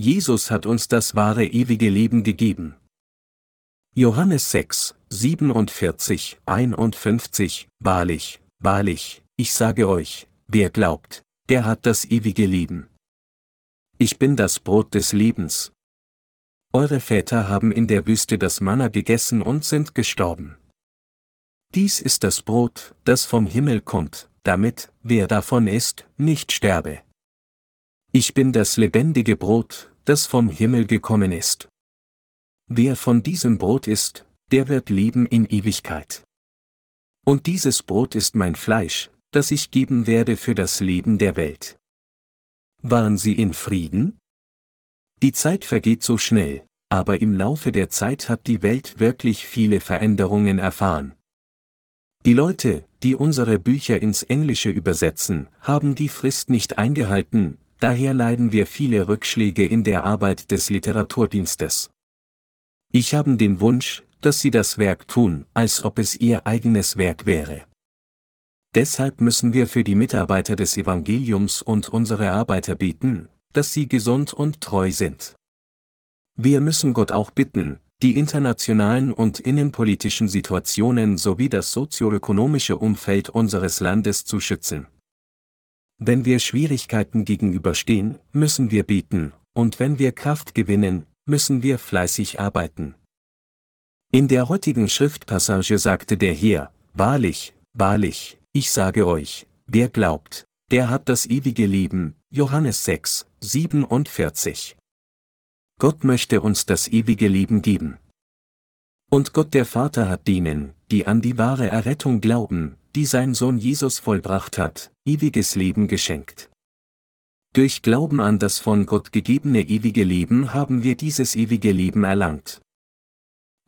Jesus hat uns das wahre ewige Leben gegeben. Johannes 6, 47, 51, Wahrlich, wahrlich, ich sage euch, wer glaubt, der hat das ewige Leben. Ich bin das Brot des Lebens. Eure Väter haben in der Wüste das Manna gegessen und sind gestorben. Dies ist das Brot, das vom Himmel kommt, damit, wer davon isst, nicht sterbe. Ich bin das lebendige Brot, das vom Himmel gekommen ist. Wer von diesem Brot isst, der wird leben in Ewigkeit. Und dieses Brot ist mein Fleisch, das ich geben werde für das Leben der Welt. Waren Sie in Frieden? Die Zeit vergeht so schnell, aber im Laufe der Zeit hat die Welt wirklich viele Veränderungen erfahren. Die Leute, die unsere Bücher ins Englische übersetzen, haben die Frist nicht eingehalten, daher leiden wir viele Rückschläge in der Arbeit des Literaturdienstes. Ich habe den Wunsch, dass sie das Werk tun, als ob es ihr eigenes Werk wäre. Deshalb müssen wir für die Mitarbeiter des Evangeliums und unsere Arbeiter beten, dass sie gesund und treu sind. Wir müssen Gott auch bitten, die internationalen und innenpolitischen Situationen sowie das sozioökonomische Umfeld unseres Landes zu schützen. Wenn wir Schwierigkeiten gegenüberstehen, müssen wir beten, und wenn wir Kraft gewinnen, müssen wir fleißig arbeiten. In der heutigen Schriftpassage sagte der Herr, Wahrlich, wahrlich, ich sage euch, wer glaubt, der hat das ewige Leben, Johannes 6, 47. Gott möchte uns das ewige Leben geben. Und Gott der Vater hat denen, die an die wahre Errettung glauben, die sein Sohn Jesus vollbracht hat, ewiges Leben geschenkt. Durch Glauben an das von Gott gegebene ewige Leben haben wir dieses ewige Leben erlangt.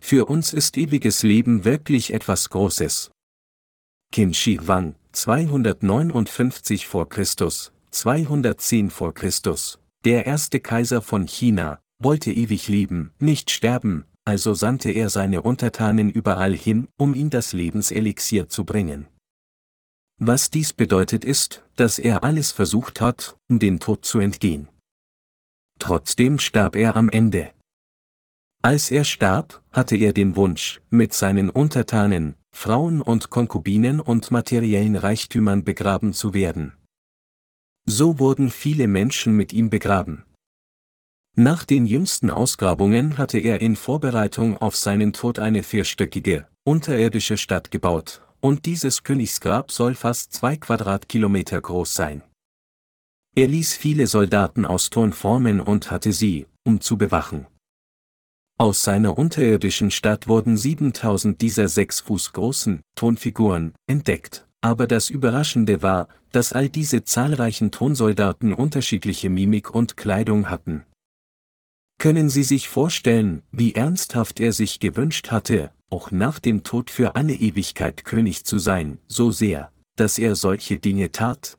Für uns ist ewiges Leben wirklich etwas Großes. Qin Shi Huang, 259 vor Christus, 210 vor Christus, der erste Kaiser von China, wollte ewig leben, nicht sterben, also sandte er seine Untertanen überall hin, um ihm das Lebenselixier zu bringen. Was dies bedeutet ist, dass er alles versucht hat, um den Tod zu entgehen. Trotzdem starb er am Ende. Als er starb, hatte er den Wunsch, mit seinen Untertanen, Frauen und Konkubinen und materiellen Reichtümern begraben zu werden. So wurden viele Menschen mit ihm begraben. Nach den jüngsten Ausgrabungen hatte er in Vorbereitung auf seinen Tod eine vierstöckige, unterirdische Stadt gebaut, und dieses Königsgrab soll fast zwei Quadratkilometer groß sein. Er ließ viele Soldaten aus Ton formen und hatte sie, um zu bewachen. Aus seiner unterirdischen Stadt wurden 7000 dieser sechs Fuß großen Tonfiguren entdeckt, aber das Überraschende war, dass all diese zahlreichen Tonsoldaten unterschiedliche Mimik und Kleidung hatten. Können Sie sich vorstellen, wie ernsthaft er sich gewünscht hatte, auch nach dem Tod für alle Ewigkeit König zu sein, so sehr, dass er solche Dinge tat?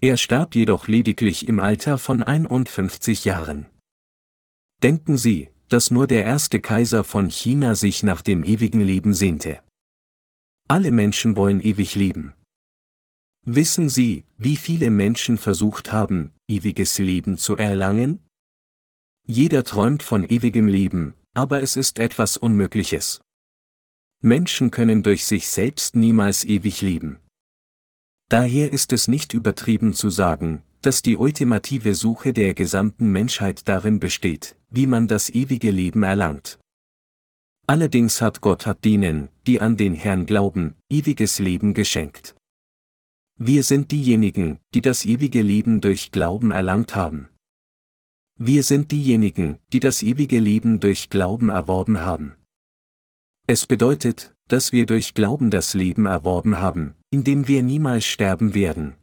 Er starb jedoch lediglich im Alter von 51 Jahren. Denken Sie, dass nur der erste Kaiser von China sich nach dem ewigen Leben sehnte. Alle Menschen wollen ewig leben. Wissen Sie, wie viele Menschen versucht haben, ewiges Leben zu erlangen? Jeder träumt von ewigem Leben, aber es ist etwas Unmögliches. Menschen können durch sich selbst niemals ewig leben. Daher ist es nicht übertrieben zu sagen, dass die ultimative Suche der gesamten Menschheit darin besteht, wie man das ewige Leben erlangt. Allerdings hat Gott hat denen, die an den Herrn glauben, ewiges Leben geschenkt. Wir sind diejenigen, die das ewige Leben durch Glauben erlangt haben. Wir sind diejenigen, die das ewige Leben durch Glauben erworben haben. Es bedeutet, dass wir durch Glauben das Leben erworben haben, indem wir niemals sterben werden.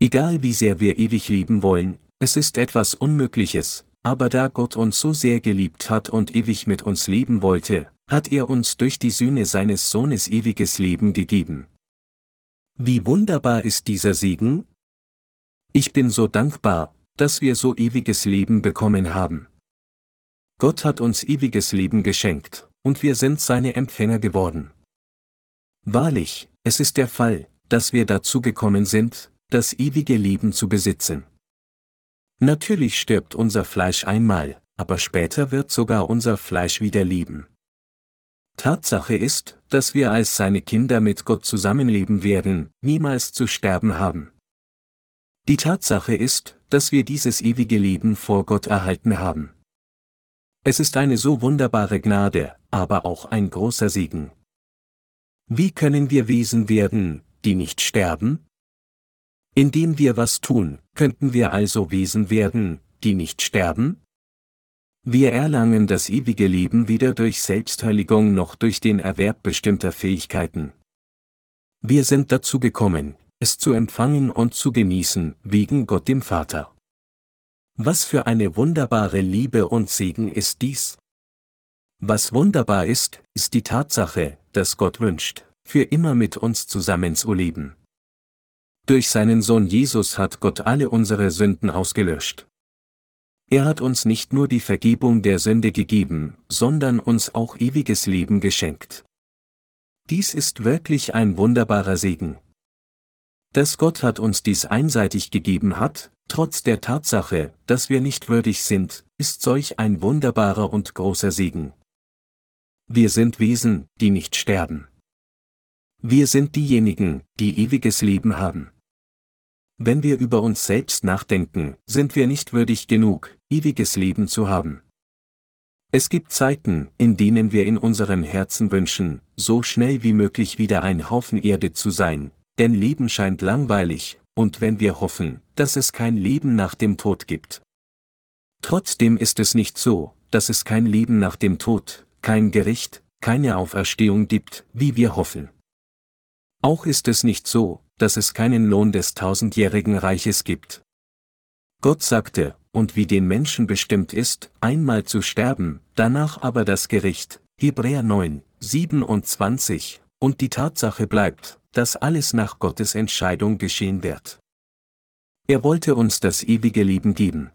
Egal wie sehr wir ewig leben wollen, es ist etwas Unmögliches, aber da Gott uns so sehr geliebt hat und ewig mit uns leben wollte, hat er uns durch die Sühne seines Sohnes ewiges Leben gegeben. Wie wunderbar ist dieser Segen? Ich bin so dankbar, dass wir so ewiges Leben bekommen haben. Gott hat uns ewiges Leben geschenkt, und wir sind seine Empfänger geworden. Wahrlich, es ist der Fall, dass wir dazu gekommen sind, das ewige Leben zu besitzen. Natürlich stirbt unser Fleisch einmal, aber später wird sogar unser Fleisch wieder lieben. Tatsache ist, dass wir als seine Kinder mit Gott zusammenleben werden, niemals zu sterben haben. Die Tatsache ist, dass wir dieses ewige Leben vor Gott erhalten haben. Es ist eine so wunderbare Gnade, aber auch ein großer Segen. Wie können wir Wesen werden, die nicht sterben? Indem wir was tun, könnten wir also Wesen werden, die nicht sterben? Wir erlangen das ewige Leben weder durch Selbstheiligung noch durch den Erwerb bestimmter Fähigkeiten. Wir sind dazu gekommen, es zu empfangen und zu genießen, wegen Gott dem Vater. Was für eine wunderbare Liebe und Segen ist dies? Was wunderbar ist, ist die Tatsache, dass Gott wünscht, für immer mit uns zusammen zu leben. Durch seinen Sohn Jesus hat Gott alle unsere Sünden ausgelöscht. Er hat uns nicht nur die Vergebung der Sünde gegeben, sondern uns auch ewiges Leben geschenkt. Dies ist wirklich ein wunderbarer Segen. Dass Gott hat uns dies einseitig gegeben hat, trotz der Tatsache, dass wir nicht würdig sind, ist solch ein wunderbarer und großer Segen. Wir sind Wesen, die nicht sterben. Wir sind diejenigen, die ewiges Leben haben. Wenn wir über uns selbst nachdenken, sind wir nicht würdig genug, ewiges Leben zu haben. Es gibt Zeiten, in denen wir in unserem Herzen wünschen, so schnell wie möglich wieder ein Haufen Erde zu sein, denn Leben scheint langweilig, und wenn wir hoffen, dass es kein Leben nach dem Tod gibt. Trotzdem ist es nicht so, dass es kein Leben nach dem Tod, kein Gericht, keine Auferstehung gibt, wie wir hoffen. Auch ist es nicht so, dass es keinen Lohn des tausendjährigen Reiches gibt. Gott sagte, und wie den Menschen bestimmt ist, einmal zu sterben, danach aber das Gericht, Hebräer 9, 27, und die Tatsache bleibt, dass alles nach Gottes Entscheidung geschehen wird. Er wollte uns das ewige Leben geben.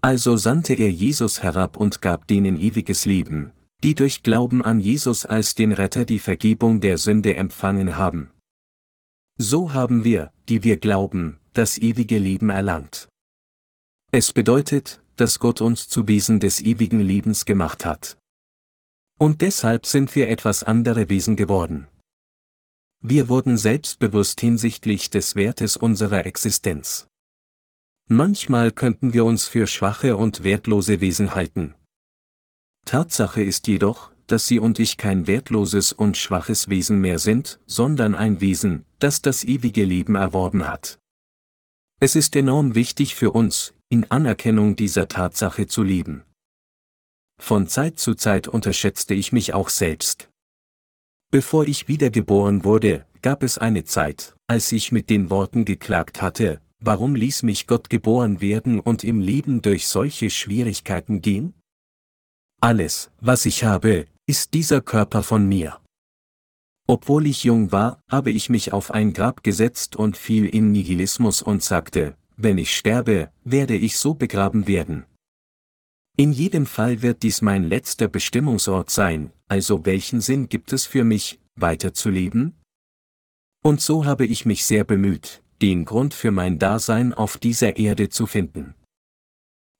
Also sandte er Jesus herab und gab denen ewiges Leben, die durch Glauben an Jesus als den Retter die Vergebung der Sünde empfangen haben. So haben wir, die wir glauben, das ewige Leben erlangt. Es bedeutet, dass Gott uns zu Wesen des ewigen Lebens gemacht hat. Und deshalb sind wir etwas andere Wesen geworden. Wir wurden selbstbewusst hinsichtlich des Wertes unserer Existenz. Manchmal könnten wir uns für schwache und wertlose Wesen halten. Tatsache ist jedoch, dass Sie und ich kein wertloses und schwaches Wesen mehr sind, sondern ein Wesen, das das ewige Leben erworben hat. Es ist enorm wichtig für uns, in Anerkennung dieser Tatsache zu leben. Von Zeit zu Zeit unterschätzte ich mich auch selbst. Bevor ich wiedergeboren wurde, gab es eine Zeit, als ich mit den Worten geklagt hatte, warum ließ mich Gott geboren werden und im Leben durch solche Schwierigkeiten gehen? Alles, was ich habe, ist dieser Körper von mir. Obwohl ich jung war, habe ich mich auf ein Grab gesetzt und fiel in Nihilismus und sagte, wenn ich sterbe, werde ich so begraben werden. In jedem Fall wird dies mein letzter Bestimmungsort sein, also welchen Sinn gibt es für mich, weiterzuleben? Und so habe ich mich sehr bemüht, den Grund für mein Dasein auf dieser Erde zu finden.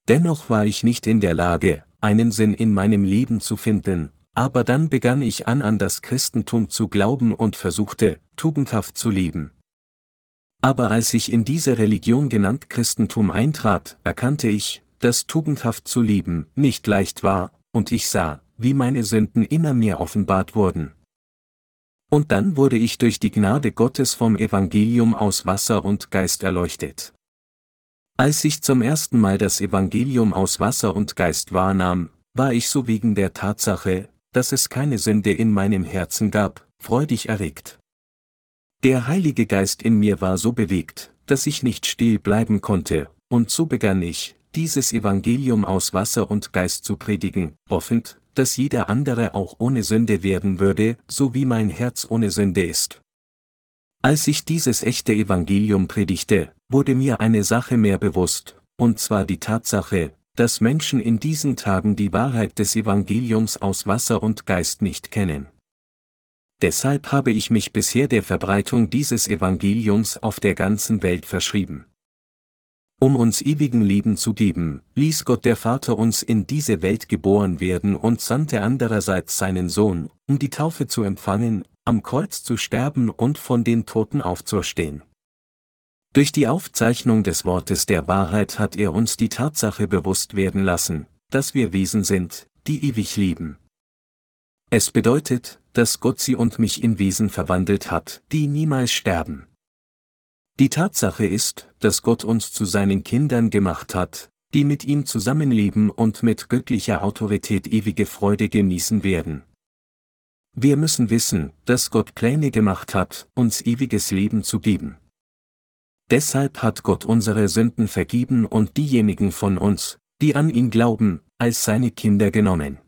Dennoch war ich nicht in der Lage, einen Sinn in meinem Leben zu finden, aber dann begann ich an an das Christentum zu glauben und versuchte, tugendhaft zu leben. Aber als ich in diese Religion genannt Christentum eintrat, erkannte ich, dass tugendhaft zu leben nicht leicht war, und ich sah, wie meine Sünden immer mehr offenbart wurden. Und dann wurde ich durch die Gnade Gottes vom Evangelium aus Wasser und Geist erleuchtet. Als ich zum ersten Mal das Evangelium aus Wasser und Geist wahrnahm, war ich so wegen der Tatsache, dass es keine Sünde in meinem Herzen gab, freudig erregt. Der Heilige Geist in mir war so bewegt, dass ich nicht still bleiben konnte, und so begann ich, dieses Evangelium aus Wasser und Geist zu predigen, hoffend, dass jeder andere auch ohne Sünde werden würde, so wie mein Herz ohne Sünde ist. Als ich dieses echte Evangelium predigte, wurde mir eine Sache mehr bewusst, und zwar die Tatsache, dass Menschen in diesen Tagen die Wahrheit des Evangeliums aus Wasser und Geist nicht kennen. Deshalb habe ich mich bisher der Verbreitung dieses Evangeliums auf der ganzen Welt verschrieben. Um uns ewigen Leben zu geben, ließ Gott der Vater uns in diese Welt geboren werden und sandte andererseits seinen Sohn, um die Taufe zu empfangen, am Kreuz zu sterben und von den Toten aufzuerstehen. Durch die Aufzeichnung des Wortes der Wahrheit hat er uns die Tatsache bewusst werden lassen, dass wir Wesen sind, die ewig lieben. Es bedeutet, dass Gott sie und mich in Wesen verwandelt hat, die niemals sterben. Die Tatsache ist, dass Gott uns zu seinen Kindern gemacht hat, die mit ihm zusammenleben und mit göttlicher Autorität ewige Freude genießen werden. Wir müssen wissen, dass Gott Pläne gemacht hat, uns ewiges Leben zu geben. Deshalb hat Gott unsere Sünden vergeben und diejenigen von uns, die an ihn glauben, als seine Kinder genommen.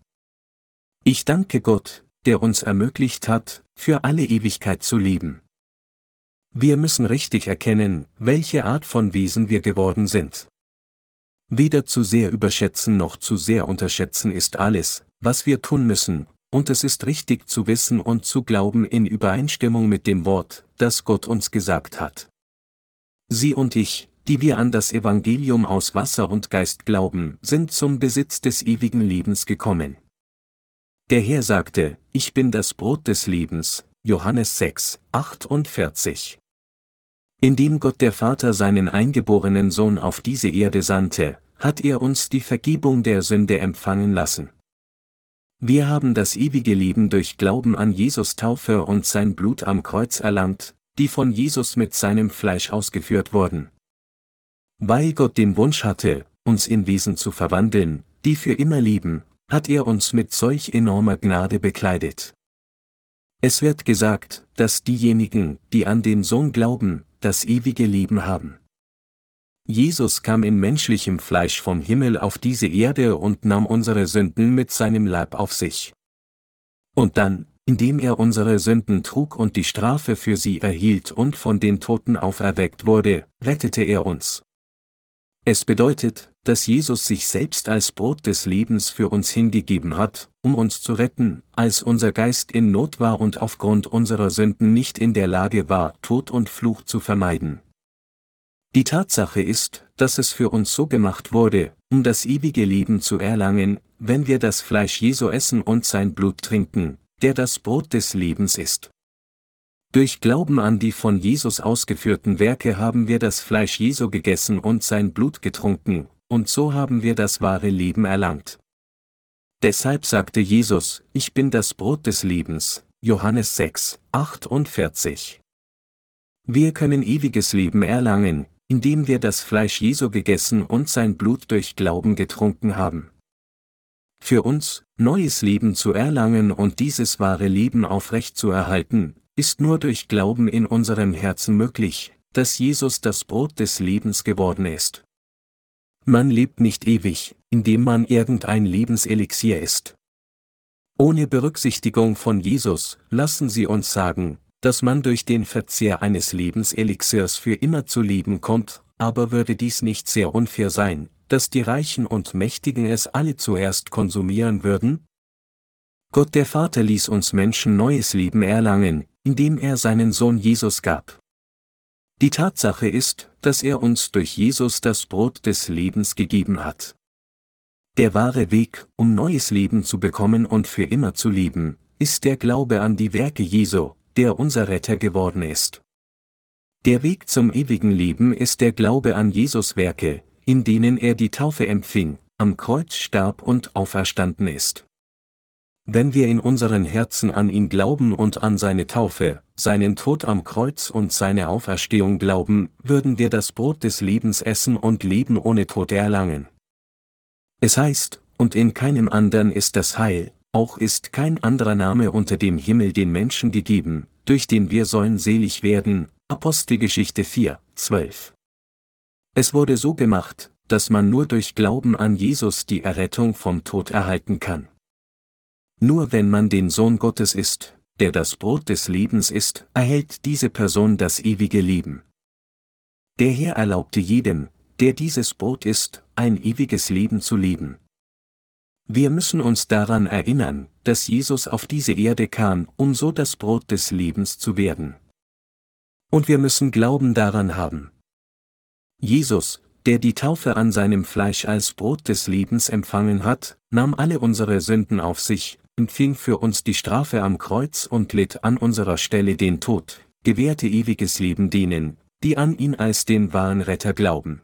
Ich danke Gott, der uns ermöglicht hat, für alle Ewigkeit zu leben. Wir müssen richtig erkennen, welche Art von Wesen wir geworden sind. Weder zu sehr überschätzen noch zu sehr unterschätzen ist alles, was wir tun müssen, und es ist richtig zu wissen und zu glauben in Übereinstimmung mit dem Wort, das Gott uns gesagt hat. Sie und ich, die wir an das Evangelium aus Wasser und Geist glauben, sind zum Besitz des ewigen Lebens gekommen. Der Herr sagte, ich bin das Brot des Lebens, Johannes 6, 48. Indem Gott der Vater seinen eingeborenen Sohn auf diese Erde sandte, hat er uns die Vergebung der Sünde empfangen lassen. Wir haben das ewige Leben durch Glauben an Jesus Taufe und sein Blut am Kreuz erlangt, die von Jesus mit seinem Fleisch ausgeführt wurden. Weil Gott den Wunsch hatte, uns in Wesen zu verwandeln, die für immer leben, hat er uns mit solch enormer Gnade bekleidet. Es wird gesagt, dass diejenigen, die an den Sohn glauben, das ewige Leben haben. Jesus kam in menschlichem Fleisch vom Himmel auf diese Erde und nahm unsere Sünden mit seinem Leib auf sich. Und dann, indem er unsere Sünden trug und die Strafe für sie erhielt und von den Toten auferweckt wurde, rettete er uns. Es bedeutet, dass Jesus sich selbst als Brot des Lebens für uns hingegeben hat, um uns zu retten, als unser Geist in Not war und aufgrund unserer Sünden nicht in der Lage war, Tod und Fluch zu vermeiden. Die Tatsache ist, dass es für uns so gemacht wurde, um das ewige Leben zu erlangen, wenn wir das Fleisch Jesu essen und sein Blut trinken, der das Brot des Lebens ist. Durch Glauben an die von Jesus ausgeführten Werke haben wir das Fleisch Jesu gegessen und sein Blut getrunken, und so haben wir das wahre Leben erlangt. Deshalb sagte Jesus, ich bin das Brot des Lebens, Johannes 6, 48. Wir können ewiges Leben erlangen, indem wir das Fleisch Jesu gegessen und sein Blut durch Glauben getrunken haben. Für uns, neues Leben zu erlangen und dieses wahre Leben aufrecht zu erhalten, ist nur durch Glauben in unserem Herzen möglich, dass Jesus das Brot des Lebens geworden ist. Man lebt nicht ewig, indem man irgendein Lebenselixier ist. Ohne Berücksichtigung von Jesus, lassen Sie uns sagen, dass man durch den Verzehr eines Lebenselixiers für immer zu leben kommt, aber würde dies nicht sehr unfair sein, dass die Reichen und Mächtigen es alle zuerst konsumieren würden? Gott der Vater ließ uns Menschen neues Leben erlangen, indem er seinen Sohn Jesus gab. Die Tatsache ist, dass er uns durch Jesus das Brot des Lebens gegeben hat. Der wahre Weg, um neues Leben zu bekommen und für immer zu leben, ist der Glaube an die Werke Jesu, der unser Retter geworden ist. Der Weg zum ewigen Leben ist der Glaube an Jesus Werke, in denen er die Taufe empfing, am Kreuz starb und auferstanden ist. Wenn wir in unseren Herzen an ihn glauben und an seine Taufe, seinen Tod am Kreuz und seine Auferstehung glauben, würden wir das Brot des Lebens essen und Leben ohne Tod erlangen. Es heißt, und in keinem anderen ist das Heil, auch ist kein anderer Name unter dem Himmel den Menschen gegeben, durch den wir sollen selig werden. Apostelgeschichte 4, 12. Es wurde so gemacht, dass man nur durch Glauben an Jesus die Errettung vom Tod erhalten kann. Nur wenn man den Sohn Gottes ist, der das Brot des Lebens ist, erhält diese Person das ewige Leben. Der Herr erlaubte jedem, der dieses Brot ist, ein ewiges Leben zu leben. Wir müssen uns daran erinnern, dass Jesus auf diese Erde kam, um so das Brot des Lebens zu werden. Und wir müssen Glauben daran haben. Jesus, der die Taufe an seinem Fleisch als Brot des Lebens empfangen hat, nahm alle unsere Sünden auf sich, empfing für uns die Strafe am Kreuz und litt an unserer Stelle den Tod, gewährte ewiges Leben denen, die an ihn als den wahren Retter glauben.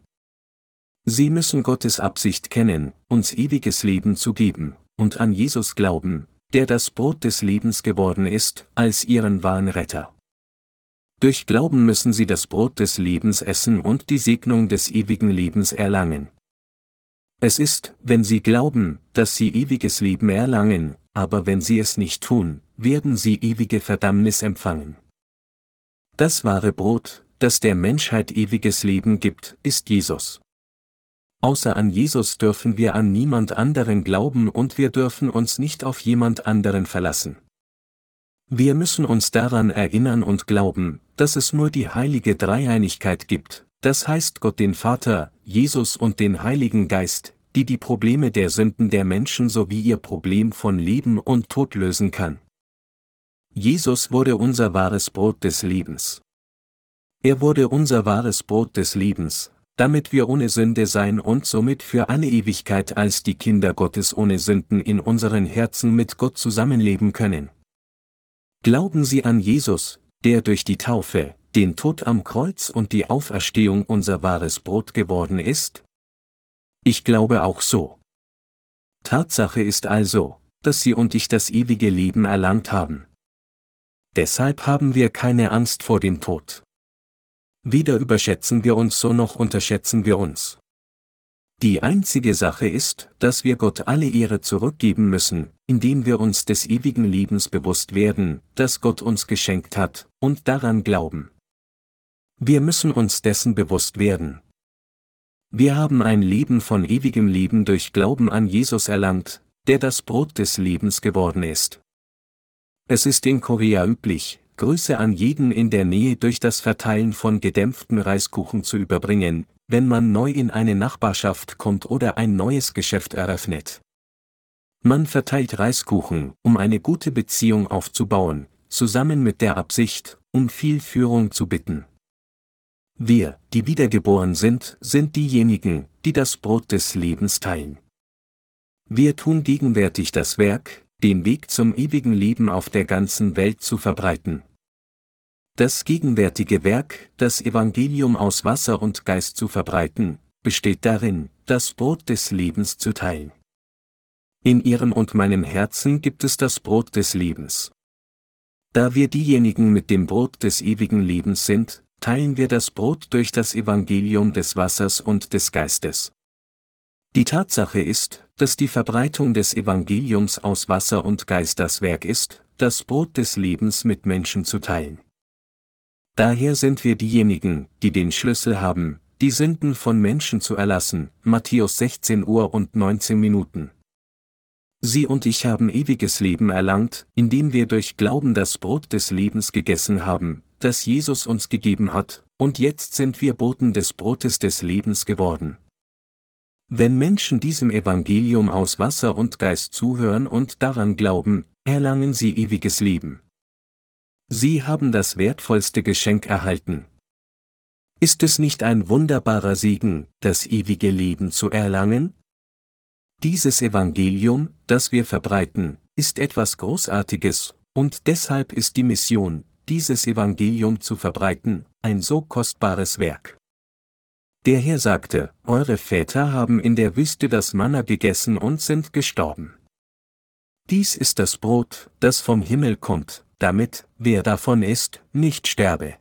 Sie müssen Gottes Absicht kennen, uns ewiges Leben zu geben, und an Jesus glauben, der das Brot des Lebens geworden ist, als ihren wahren Retter. Durch Glauben müssen sie das Brot des Lebens essen und die Segnung des ewigen Lebens erlangen. Es ist, wenn sie glauben, dass sie ewiges Leben erlangen, aber wenn sie es nicht tun, werden sie ewige Verdammnis empfangen. Das wahre Brot, das der Menschheit ewiges Leben gibt, ist Jesus. Außer an Jesus dürfen wir an niemand anderen glauben und wir dürfen uns nicht auf jemand anderen verlassen. Wir müssen uns daran erinnern und glauben, dass es nur die heilige Dreieinigkeit gibt, das heißt Gott den Vater, Jesus und den Heiligen Geist, die die Probleme der Sünden der Menschen sowie ihr Problem von Leben und Tod lösen kann. Jesus wurde unser wahres Brot des Lebens. Er wurde unser wahres Brot des Lebens, damit wir ohne Sünde sein und somit für alle Ewigkeit als die Kinder Gottes ohne Sünden in unseren Herzen mit Gott zusammenleben können. Glauben Sie an Jesus, der durch die Taufe, den Tod am Kreuz und die Auferstehung unser wahres Brot geworden ist? Ich glaube auch so. Tatsache ist also, dass Sie und ich das ewige Leben erlangt haben. Deshalb haben wir keine Angst vor dem Tod. Weder überschätzen wir uns so noch unterschätzen wir uns. Die einzige Sache ist, dass wir Gott alle Ehre zurückgeben müssen, indem wir uns des ewigen Lebens bewusst werden, das Gott uns geschenkt hat, und daran glauben. Wir müssen uns dessen bewusst werden. Wir haben ein Leben von ewigem Leben durch Glauben an Jesus erlangt, der das Brot des Lebens geworden ist. Es ist in Korea üblich, Grüße an jeden in der Nähe durch das Verteilen von gedämpften Reiskuchen zu überbringen, wenn man neu in eine Nachbarschaft kommt oder ein neues Geschäft eröffnet. Man verteilt Reiskuchen, um eine gute Beziehung aufzubauen, zusammen mit der Absicht, um viel Führung zu bitten. Wir, die wiedergeboren sind, sind diejenigen, die das Brot des Lebens teilen. Wir tun gegenwärtig das Werk, den Weg zum ewigen Leben auf der ganzen Welt zu verbreiten. Das gegenwärtige Werk, das Evangelium aus Wasser und Geist zu verbreiten, besteht darin, das Brot des Lebens zu teilen. In ihrem und meinem Herzen gibt es das Brot des Lebens. Da wir diejenigen mit dem Brot des ewigen Lebens sind, teilen wir das Brot durch das Evangelium des Wassers und des Geistes. Die Tatsache ist, dass die Verbreitung des Evangeliums aus Wasser und Geist das Werk ist, das Brot des Lebens mit Menschen zu teilen. Daher sind wir diejenigen, die den Schlüssel haben, die Sünden von Menschen zu erlassen, Matthäus 16 Uhr und 19 Minuten. Sie und ich haben ewiges Leben erlangt, indem wir durch Glauben das Brot des Lebens gegessen haben, das Jesus uns gegeben hat, und jetzt sind wir Boten des Brotes des Lebens geworden. Wenn Menschen diesem Evangelium aus Wasser und Geist zuhören und daran glauben, erlangen sie ewiges Leben. Sie haben das wertvollste Geschenk erhalten. Ist es nicht ein wunderbarer Segen, das ewige Leben zu erlangen? Dieses Evangelium, das wir verbreiten, ist etwas Großartiges, und deshalb ist die Mission, dieses Evangelium zu verbreiten, ein so kostbares Werk. Der Herr sagte, Eure Väter haben in der Wüste das Manna gegessen und sind gestorben. Dies ist das Brot, das vom Himmel kommt, damit, wer davon isst, nicht sterbe.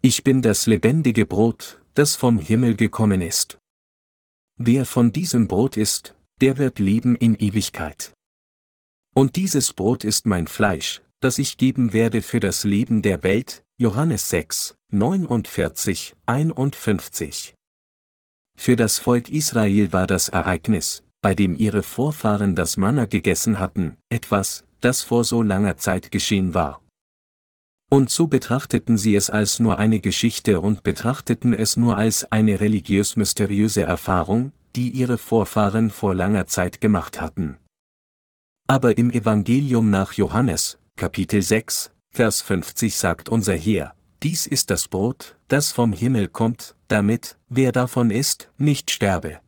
Ich bin das lebendige Brot, das vom Himmel gekommen ist. Wer von diesem Brot isst, der wird leben in Ewigkeit. Und dieses Brot ist mein Fleisch, das ich geben werde für das Leben der Welt, Johannes 6, 49, 51. Für das Volk Israel war das Ereignis, bei dem ihre Vorfahren das Manna gegessen hatten, etwas, das vor so langer Zeit geschehen war. Und so betrachteten sie es als nur eine Geschichte und betrachteten es nur als eine religiös-mysteriöse Erfahrung, die ihre Vorfahren vor langer Zeit gemacht hatten. Aber im Evangelium nach Johannes, Kapitel 6, Vers 50 sagt unser Herr, dies ist das Brot, das vom Himmel kommt, damit, wer davon isst, nicht sterbe.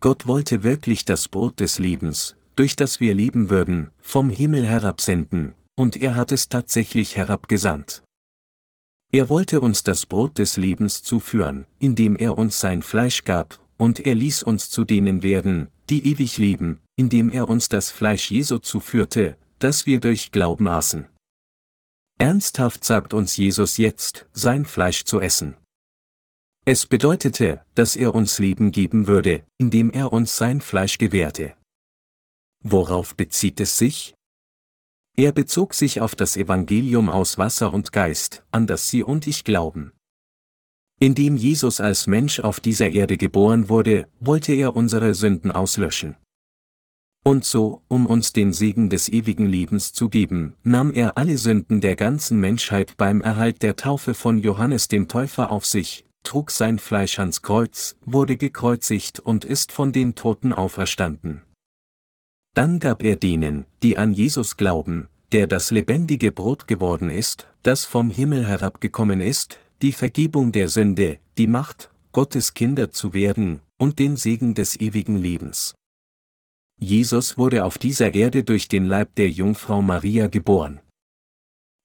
Gott wollte wirklich das Brot des Lebens, durch das wir leben würden, vom Himmel herabsenden, und er hat es tatsächlich herabgesandt. Er wollte uns das Brot des Lebens zuführen, indem er uns sein Fleisch gab, und er ließ uns zu denen werden, die ewig leben, indem er uns das Fleisch Jesu zuführte, das wir durch Glauben aßen. Ernsthaft sagt uns Jesus jetzt, sein Fleisch zu essen. Es bedeutete, dass er uns Leben geben würde, indem er uns sein Fleisch gewährte. Worauf bezieht es sich? Er bezog sich auf das Evangelium aus Wasser und Geist, an das Sie und ich glauben. Indem Jesus als Mensch auf dieser Erde geboren wurde, wollte er unsere Sünden auslöschen. Und so, um uns den Segen des ewigen Lebens zu geben, nahm er alle Sünden der ganzen Menschheit beim Erhalt der Taufe von Johannes dem Täufer auf sich, trug sein Fleisch ans Kreuz, wurde gekreuzigt und ist von den Toten auferstanden. Dann gab er denen, die an Jesus glauben, der das lebendige Brot geworden ist, das vom Himmel herabgekommen ist, die Vergebung der Sünde, die Macht, Gottes Kinder zu werden, und den Segen des ewigen Lebens. Jesus wurde auf dieser Erde durch den Leib der Jungfrau Maria geboren.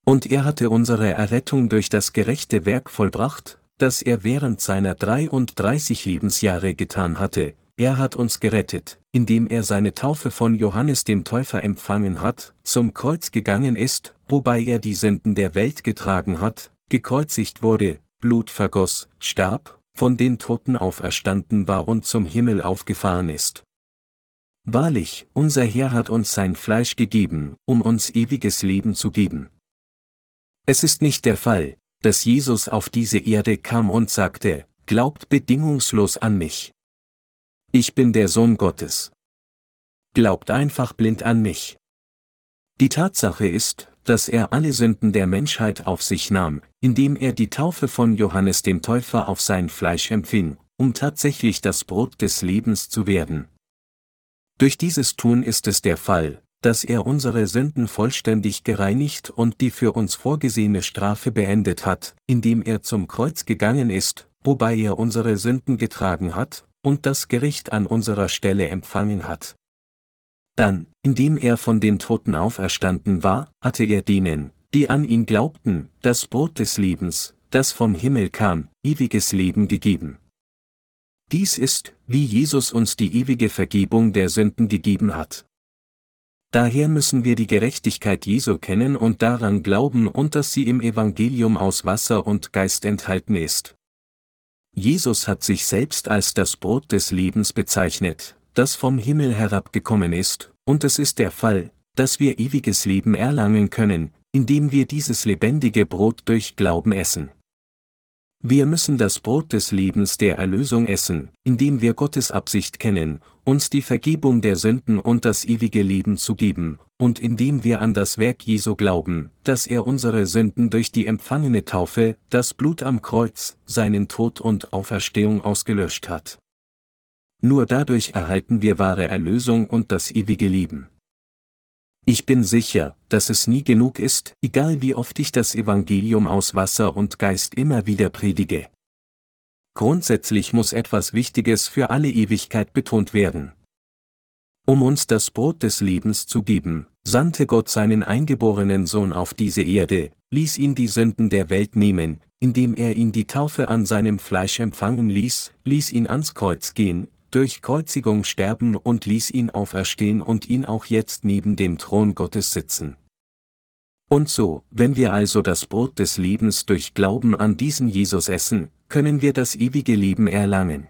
Und er hatte unsere Errettung durch das gerechte Werk vollbracht, das er während seiner 33 Lebensjahre getan hatte, er hat uns gerettet, indem er seine Taufe von Johannes dem Täufer empfangen hat, zum Kreuz gegangen ist, wobei er die Sünden der Welt getragen hat, gekreuzigt wurde, Blut vergoss, starb, von den Toten auferstanden war und zum Himmel aufgefahren ist. Wahrlich, unser Herr hat uns sein Fleisch gegeben, um uns ewiges Leben zu geben. Es ist nicht der Fall, dass Jesus auf diese Erde kam und sagte, glaubt bedingungslos an mich. Ich bin der Sohn Gottes. Glaubt einfach blind an mich. Die Tatsache ist, dass er alle Sünden der Menschheit auf sich nahm, indem er die Taufe von Johannes dem Täufer auf sein Fleisch empfing, um tatsächlich das Brot des Lebens zu werden. Durch dieses Tun ist es der Fall, dass er unsere Sünden vollständig gereinigt und die für uns vorgesehene Strafe beendet hat, indem er zum Kreuz gegangen ist, wobei er unsere Sünden getragen hat, und das Gericht an unserer Stelle empfangen hat. Dann, indem er von den Toten auferstanden war, hatte er denen, die an ihn glaubten, das Brot des Lebens, das vom Himmel kam, ewiges Leben gegeben. Dies ist, wie Jesus uns die ewige Vergebung der Sünden gegeben hat. Daher müssen wir die Gerechtigkeit Jesu kennen und daran glauben und dass sie im Evangelium aus Wasser und Geist enthalten ist. Jesus hat sich selbst als das Brot des Lebens bezeichnet, das vom Himmel herabgekommen ist, und es ist der Fall, dass wir ewiges Leben erlangen können, indem wir dieses lebendige Brot durch Glauben essen. Wir müssen das Brot des Lebens der Erlösung essen, indem wir Gottes Absicht kennen, uns die Vergebung der Sünden und das ewige Leben zu geben, und indem wir an das Werk Jesu glauben, dass er unsere Sünden durch die empfangene Taufe, das Blut am Kreuz, seinen Tod und Auferstehung ausgelöscht hat. Nur dadurch erhalten wir wahre Erlösung und das ewige Leben. Ich bin sicher, dass es nie genug ist, egal wie oft ich das Evangelium aus Wasser und Geist immer wieder predige. Grundsätzlich muss etwas Wichtiges für alle Ewigkeit betont werden. Um uns das Brot des Lebens zu geben, sandte Gott seinen eingeborenen Sohn auf diese Erde, ließ ihn die Sünden der Welt nehmen, indem er ihn die Taufe an seinem Fleisch empfangen ließ, ließ ihn ans Kreuz gehen, durch Kreuzigung sterben und ließ ihn auferstehen und ihn auch jetzt neben dem Thron Gottes sitzen. Und so, wenn wir also das Brot des Lebens durch Glauben an diesen Jesus essen, können wir das ewige Leben erlangen.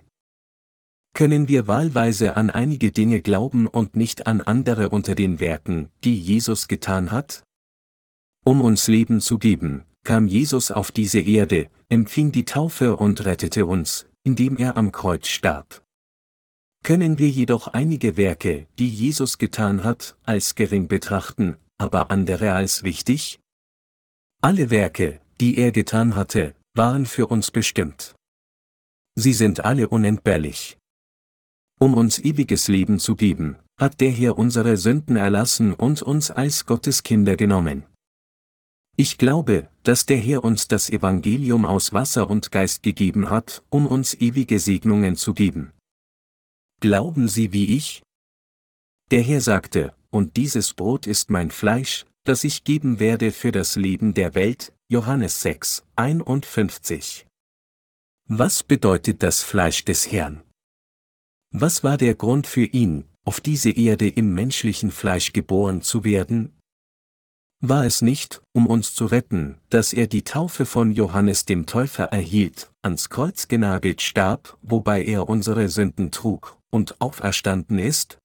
Können wir wahlweise an einige Dinge glauben und nicht an andere unter den Werken, die Jesus getan hat? Um uns Leben zu geben, kam Jesus auf diese Erde, empfing die Taufe und rettete uns, indem er am Kreuz starb. Können wir jedoch einige Werke, die Jesus getan hat, als gering betrachten, aber andere als wichtig? Alle Werke, die er getan hatte, waren für uns bestimmt. Sie sind alle unentbehrlich. Um uns ewiges Leben zu geben, hat der Herr unsere Sünden erlassen und uns als Gottes Kinder genommen. Ich glaube, dass der Herr uns das Evangelium aus Wasser und Geist gegeben hat, um uns ewige Segnungen zu geben. Glauben Sie wie ich? Der Herr sagte, und dieses Brot ist mein Fleisch, das ich geben werde für das Leben der Welt, Johannes 6, 51. Was bedeutet das Fleisch des Herrn? Was war der Grund für ihn, auf diese Erde im menschlichen Fleisch geboren zu werden? War es nicht, um uns zu retten, dass er die Taufe von Johannes dem Täufer erhielt, ans Kreuz genagelt starb, wobei er unsere Sünden trug, und auferstanden ist?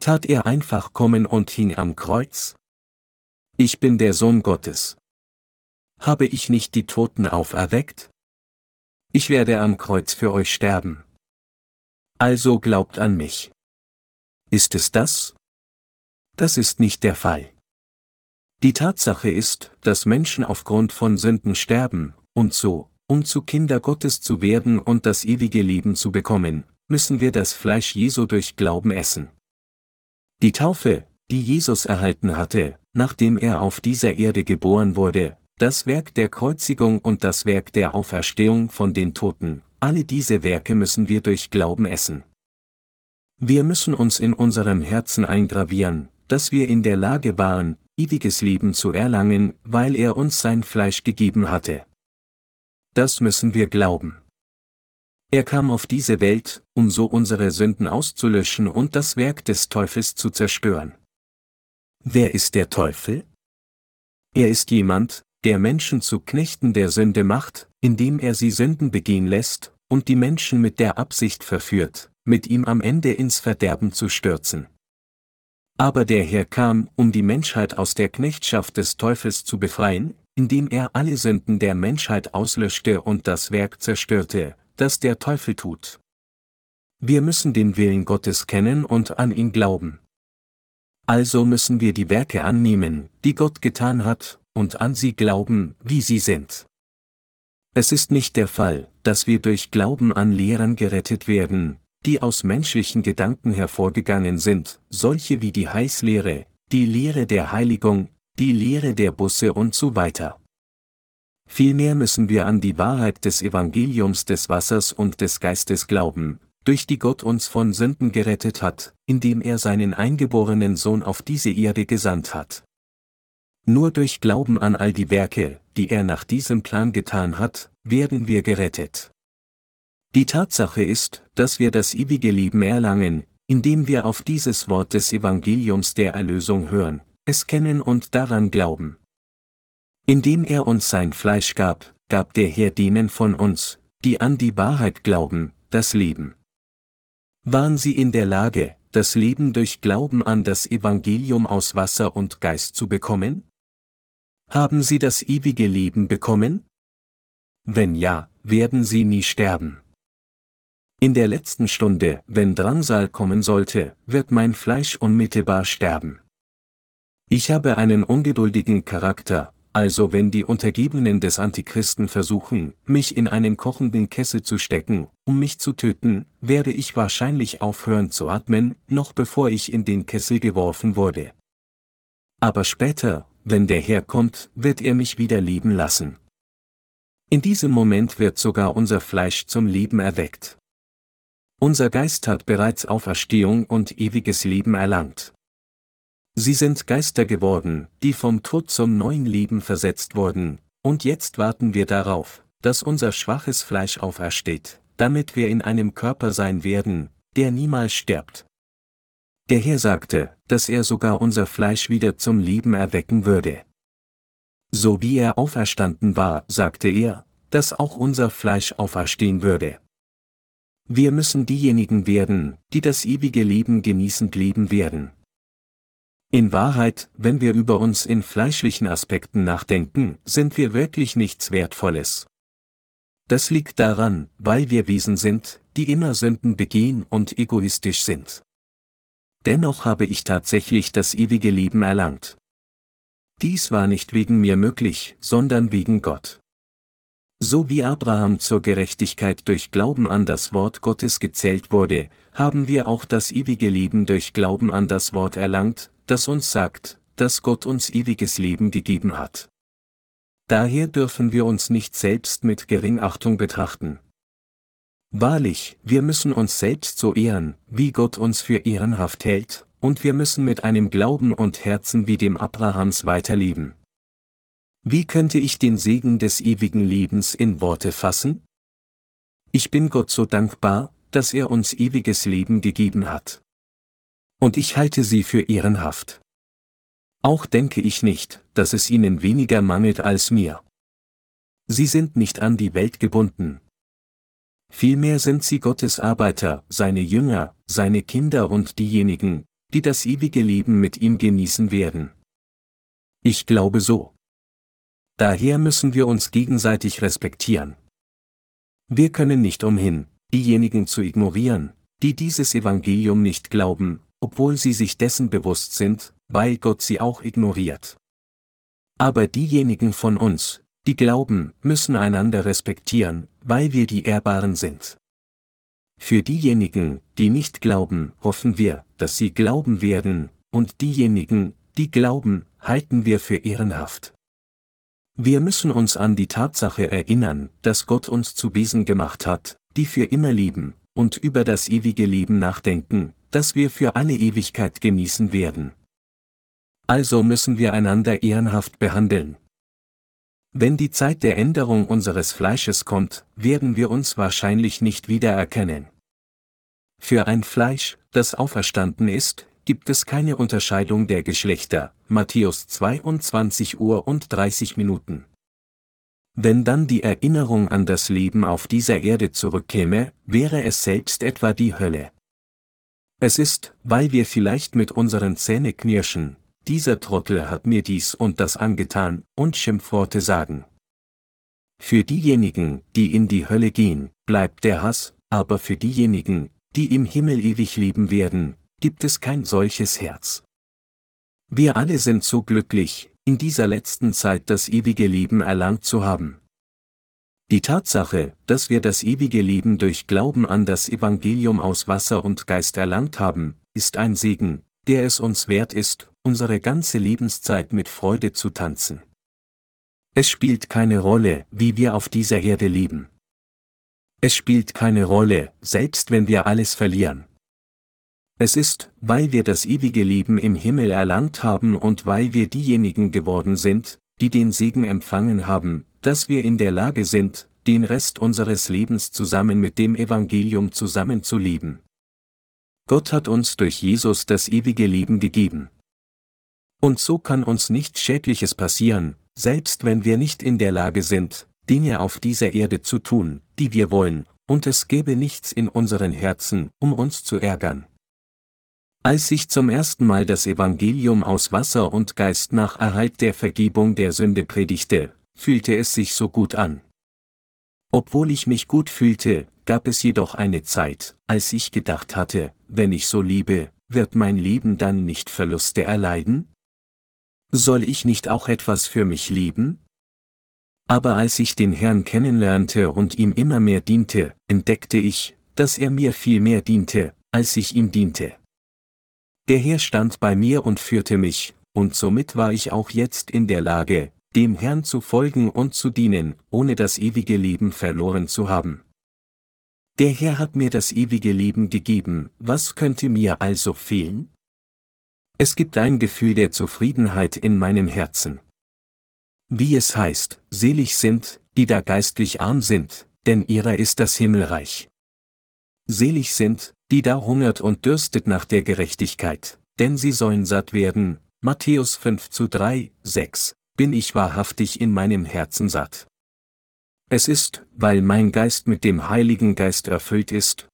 Tat er einfach kommen und hing am Kreuz? Ich bin der Sohn Gottes. Habe ich nicht die Toten auferweckt? Ich werde am Kreuz für euch sterben. Also glaubt an mich. Ist es das? Das ist nicht der Fall. Die Tatsache ist, dass Menschen aufgrund von Sünden sterben, und so, um zu Kinder Gottes zu werden und das ewige Leben zu bekommen, müssen wir das Fleisch Jesu durch Glauben essen. Die Taufe, die Jesus erhalten hatte, nachdem er auf dieser Erde geboren wurde, das Werk der Kreuzigung und das Werk der Auferstehung von den Toten, alle diese Werke müssen wir durch Glauben essen. Wir müssen uns in unserem Herzen eingravieren, dass wir in der Lage waren, ewiges Leben zu erlangen, weil er uns sein Fleisch gegeben hatte. Das müssen wir glauben. Er kam auf diese Welt, um so unsere Sünden auszulöschen und das Werk des Teufels zu zerstören. Wer ist der Teufel? Er ist jemand, der Menschen zu Knechten der Sünde macht, indem er sie Sünden begehen lässt, und die Menschen mit der Absicht verführt, mit ihm am Ende ins Verderben zu stürzen. Aber der Herr kam, um die Menschheit aus der Knechtschaft des Teufels zu befreien, indem er alle Sünden der Menschheit auslöschte und das Werk zerstörte, das der Teufel tut. Wir müssen den Willen Gottes kennen und an ihn glauben. Also müssen wir die Werke annehmen, die Gott getan hat, und an sie glauben, wie sie sind. Es ist nicht der Fall, dass wir durch Glauben an Lehren gerettet werden, die aus menschlichen Gedanken hervorgegangen sind, solche wie die Heißlehre, die Lehre der Heiligung, die Lehre der Busse und so weiter. Vielmehr müssen wir an die Wahrheit des Evangeliums des Wassers und des Geistes glauben, durch die Gott uns von Sünden gerettet hat, indem er seinen eingeborenen Sohn auf diese Erde gesandt hat. Nur durch Glauben an all die Werke, die er nach diesem Plan getan hat, werden wir gerettet. Die Tatsache ist, dass wir das ewige Leben erlangen, indem wir auf dieses Wort des Evangeliums der Erlösung hören, es kennen und daran glauben. Indem er uns sein Fleisch gab, gab der Herr denen von uns, die an die Wahrheit glauben, das Leben. Waren sie in der Lage, das Leben durch Glauben an das Evangelium aus Wasser und Geist zu bekommen? Haben Sie das ewige Leben bekommen? Wenn ja, werden Sie nie sterben. In der letzten Stunde, wenn Drangsal kommen sollte, wird mein Fleisch unmittelbar sterben. Ich habe einen ungeduldigen Charakter, also wenn die Untergebenen des Antichristen versuchen, mich in einen kochenden Kessel zu stecken, um mich zu töten, werde ich wahrscheinlich aufhören zu atmen, noch bevor ich in den Kessel geworfen wurde. Aber später, wenn der Herr kommt, wird er mich wieder leben lassen. In diesem Moment wird sogar unser Fleisch zum Leben erweckt. Unser Geist hat bereits Auferstehung und ewiges Leben erlangt. Sie sind Geister geworden, die vom Tod zum neuen Leben versetzt wurden, und jetzt warten wir darauf, dass unser schwaches Fleisch aufersteht, damit wir in einem Körper sein werden, der niemals stirbt. Der Herr sagte, dass er sogar unser Fleisch wieder zum Leben erwecken würde. So wie er auferstanden war, sagte er, dass auch unser Fleisch auferstehen würde. Wir müssen diejenigen werden, die das ewige Leben genießend leben werden. In Wahrheit, wenn wir über uns in fleischlichen Aspekten nachdenken, sind wir wirklich nichts Wertvolles. Das liegt daran, weil wir Wesen sind, die immer Sünden begehen und egoistisch sind. Dennoch habe ich tatsächlich das ewige Leben erlangt. Dies war nicht wegen mir möglich, sondern wegen Gott. So wie Abraham zur Gerechtigkeit durch Glauben an das Wort Gottes gezählt wurde, haben wir auch das ewige Leben durch Glauben an das Wort erlangt, das uns sagt, dass Gott uns ewiges Leben gegeben hat. Daher dürfen wir uns nicht selbst mit Geringachtung betrachten. Wahrlich, wir müssen uns selbst so ehren, wie Gott uns für ehrenhaft hält, und wir müssen mit einem Glauben und Herzen wie dem Abrahams weiterleben. Wie könnte ich den Segen des ewigen Lebens in Worte fassen? Ich bin Gott so dankbar, dass er uns ewiges Leben gegeben hat. Und ich halte sie für ehrenhaft. Auch denke ich nicht, dass es ihnen weniger mangelt als mir. Sie sind nicht an die Welt gebunden. Vielmehr sind sie Gottes Arbeiter, seine Jünger, seine Kinder und diejenigen, die das ewige Leben mit ihm genießen werden. Ich glaube so. Daher müssen wir uns gegenseitig respektieren. Wir können nicht umhin, diejenigen zu ignorieren, die dieses Evangelium nicht glauben, obwohl sie sich dessen bewusst sind, weil Gott sie auch ignoriert. Aber diejenigen von uns, die glauben, müssen einander respektieren, weil wir die Ehrbaren sind. Für diejenigen, die nicht glauben, hoffen wir, dass sie glauben werden, und diejenigen, die glauben, halten wir für ehrenhaft. Wir müssen uns an die Tatsache erinnern, dass Gott uns zu Wesen gemacht hat, die für immer leben, und über das ewige Leben nachdenken, das wir für alle Ewigkeit genießen werden. Also müssen wir einander ehrenhaft behandeln. Wenn die Zeit der Änderung unseres Fleisches kommt, werden wir uns wahrscheinlich nicht wiedererkennen. Für ein Fleisch, das auferstanden ist, gibt es keine Unterscheidung der Geschlechter. Matthäus 22 Uhr und 30 Minuten. Wenn dann die Erinnerung an das Leben auf dieser Erde zurückkäme, wäre es selbst etwa die Hölle. Es ist, weil wir vielleicht mit unseren Zähne knirschen, dieser Trottel hat mir dies und das angetan, und Schimpfworte sagen. Für diejenigen, die in die Hölle gehen, bleibt der Hass, aber für diejenigen, die im Himmel ewig leben werden, gibt es kein solches Herz. Wir alle sind so glücklich, in dieser letzten Zeit das ewige Leben erlangt zu haben. Die Tatsache, dass wir das ewige Leben durch Glauben an das Evangelium aus Wasser und Geist erlangt haben, ist ein Segen, der es uns wert ist, unsere ganze Lebenszeit mit Freude zu tanzen. Es spielt keine Rolle, wie wir auf dieser Erde leben. Es spielt keine Rolle, selbst wenn wir alles verlieren. Es ist, weil wir das ewige Leben im Himmel erlangt haben und weil wir diejenigen geworden sind, die den Segen empfangen haben, dass wir in der Lage sind, den Rest unseres Lebens zusammen mit dem Evangelium zusammenzuleben. Gott hat uns durch Jesus das ewige Leben gegeben. Und so kann uns nichts Schädliches passieren, selbst wenn wir nicht in der Lage sind, Dinge auf dieser Erde zu tun, die wir wollen, und es gäbe nichts in unseren Herzen, um uns zu ärgern. Als ich zum ersten Mal das Evangelium aus Wasser und Geist nach Erhalt der Vergebung der Sünde predigte, fühlte es sich so gut an. Obwohl ich mich gut fühlte, gab es jedoch eine Zeit, als ich gedacht hatte, wenn ich so liebe, wird mein Leben dann nicht Verluste erleiden? Soll ich nicht auch etwas für mich lieben? Aber als ich den Herrn kennenlernte und ihm immer mehr diente, entdeckte ich, dass er mir viel mehr diente, als ich ihm diente. Der Herr stand bei mir und führte mich, und somit war ich auch jetzt in der Lage, dem Herrn zu folgen und zu dienen, ohne das ewige Leben verloren zu haben. Der Herr hat mir das ewige Leben gegeben, was könnte mir also fehlen? Es gibt ein Gefühl der Zufriedenheit in meinem Herzen. Wie es heißt, selig sind, die da geistlich arm sind, denn ihrer ist das Himmelreich. Selig sind, die da hungert und dürstet nach der Gerechtigkeit, denn sie sollen satt werden. Matthäus 5 zu 3, 6, bin ich wahrhaftig in meinem Herzen satt. Es ist, weil mein Geist mit dem Heiligen Geist erfüllt ist,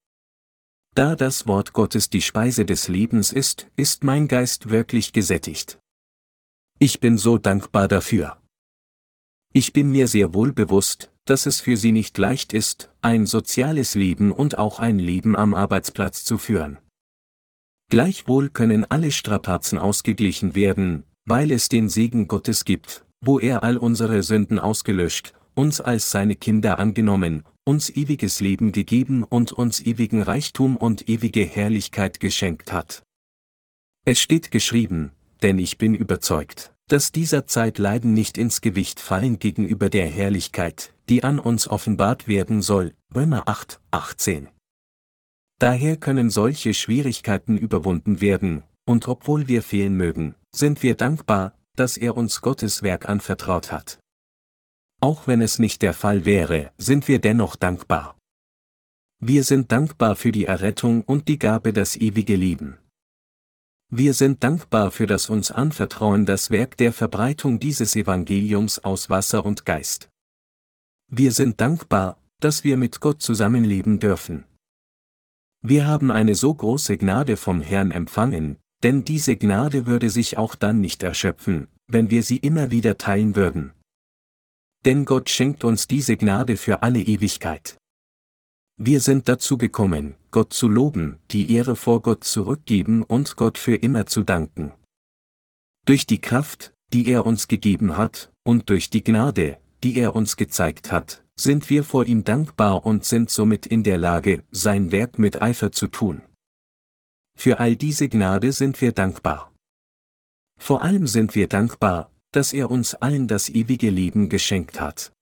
da das Wort Gottes die Speise des Lebens ist, ist mein Geist wirklich gesättigt. Ich bin so dankbar dafür. Ich bin mir sehr wohl bewusst, dass es für Sie nicht leicht ist, ein soziales Leben und auch ein Leben am Arbeitsplatz zu führen. Gleichwohl können alle Strapazen ausgeglichen werden, weil es den Segen Gottes gibt, wo er all unsere Sünden ausgelöscht, uns als seine Kinder angenommen uns ewiges Leben gegeben und uns ewigen Reichtum und ewige Herrlichkeit geschenkt hat. Es steht geschrieben, denn ich bin überzeugt, dass dieser Zeitleiden nicht ins Gewicht fallen gegenüber der Herrlichkeit, die an uns offenbart werden soll, Römer 8, 18. Daher können solche Schwierigkeiten überwunden werden, und obwohl wir fehlen mögen, sind wir dankbar, dass er uns Gottes Werk anvertraut hat. Auch wenn es nicht der Fall wäre, sind wir dennoch dankbar. Wir sind dankbar für die Errettung und die Gabe das ewige Leben. Wir sind dankbar für das uns Anvertrauen das Werk der Verbreitung dieses Evangeliums aus Wasser und Geist. Wir sind dankbar, dass wir mit Gott zusammenleben dürfen. Wir haben eine so große Gnade vom Herrn empfangen, denn diese Gnade würde sich auch dann nicht erschöpfen, wenn wir sie immer wieder teilen würden. Denn Gott schenkt uns diese Gnade für alle Ewigkeit. Wir sind dazu gekommen, Gott zu loben, die Ehre vor Gott zurückgeben und Gott für immer zu danken. Durch die Kraft, die er uns gegeben hat, und durch die Gnade, die er uns gezeigt hat, sind wir vor ihm dankbar und sind somit in der Lage, sein Werk mit Eifer zu tun. Für all diese Gnade sind wir dankbar. Vor allem sind wir dankbar, dass er uns allen das ewige Leben geschenkt hat.